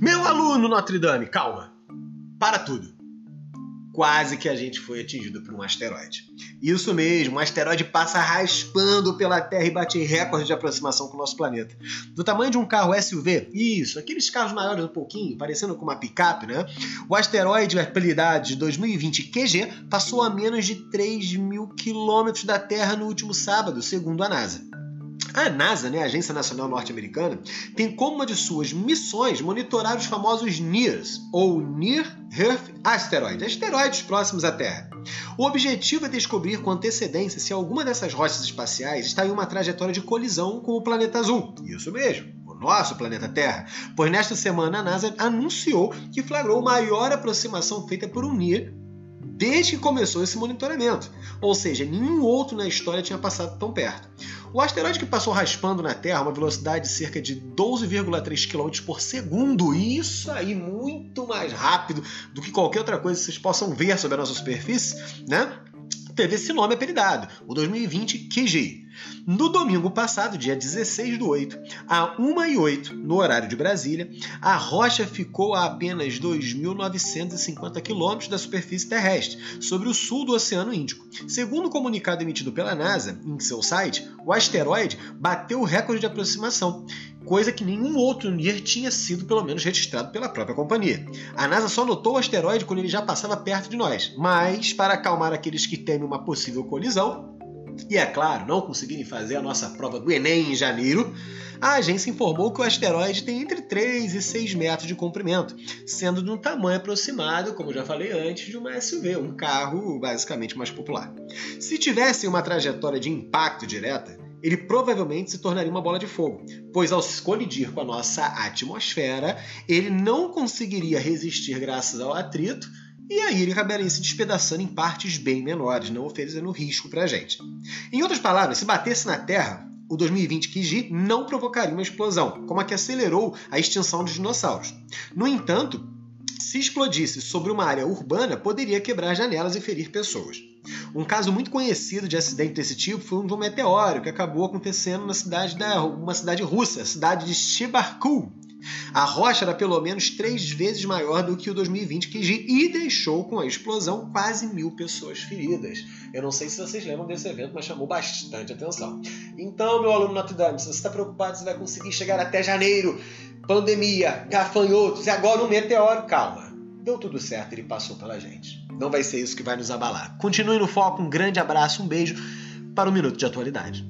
Meu aluno Notre Dame, calma. Para tudo. Quase que a gente foi atingido por um asteroide. Isso mesmo, um asteroide passa raspando pela Terra e bate recorde de aproximação com o nosso planeta. Do tamanho de um carro SUV, isso, aqueles carros maiores um pouquinho, parecendo com uma picape, né? O asteroide, apelidado de 2020 QG, passou a menos de 3 mil quilômetros da Terra no último sábado, segundo a NASA. A NASA, né, a Agência Nacional Norte-Americana, tem como uma de suas missões monitorar os famosos NEARs, ou Near Earth Asteroids, asteroides próximos à Terra. O objetivo é descobrir com antecedência se alguma dessas rochas espaciais está em uma trajetória de colisão com o planeta azul. Isso mesmo, o nosso planeta Terra. Pois nesta semana a NASA anunciou que flagrou maior aproximação feita por um NEAR desde que começou esse monitoramento. Ou seja, nenhum outro na história tinha passado tão perto. O asteroide que passou raspando na Terra a uma velocidade de cerca de 12,3 km por segundo, isso aí muito mais rápido do que qualquer outra coisa que vocês possam ver sobre a nossa superfície, né? Teve esse nome apelidado, o 2020 QG. No domingo passado, dia 16 do 8, a 1 e 8, no horário de Brasília, a rocha ficou a apenas 2.950 quilômetros da superfície terrestre, sobre o sul do Oceano Índico. Segundo o comunicado emitido pela NASA em seu site, o asteroide bateu o recorde de aproximação, coisa que nenhum outro NIR tinha sido pelo menos registrado pela própria companhia. A NASA só notou o asteroide quando ele já passava perto de nós, mas para acalmar aqueles que temem uma possível colisão, e é claro, não conseguirem fazer a nossa prova do Enem em janeiro, a agência informou que o asteroide tem entre 3 e 6 metros de comprimento, sendo de um tamanho aproximado, como já falei antes, de uma SUV, um carro basicamente mais popular. Se tivesse uma trajetória de impacto direta, ele provavelmente se tornaria uma bola de fogo, pois ao se colidir com a nossa atmosfera, ele não conseguiria resistir graças ao atrito e aí ele acabaria se despedaçando em partes bem menores, não oferecendo risco para a gente. Em outras palavras, se batesse na Terra, o 2020 Kiji não provocaria uma explosão, como a que acelerou a extinção dos dinossauros. No entanto, se explodisse sobre uma área urbana, poderia quebrar janelas e ferir pessoas. Um caso muito conhecido de acidente desse tipo foi um de um meteoro que acabou acontecendo na cidade da uma cidade russa, a cidade de Shibarku, a rocha era pelo menos três vezes maior do que o 2020 QG e deixou com a explosão quase mil pessoas feridas. Eu não sei se vocês lembram desse evento, mas chamou bastante atenção. Então, meu aluno Notre Dame, se você está preocupado se vai conseguir chegar até janeiro, pandemia, gafanhotos e agora um meteoro, calma. Deu tudo certo, ele passou pela gente. Não vai ser isso que vai nos abalar. Continue no foco, um grande abraço, um beijo para o Minuto de Atualidade.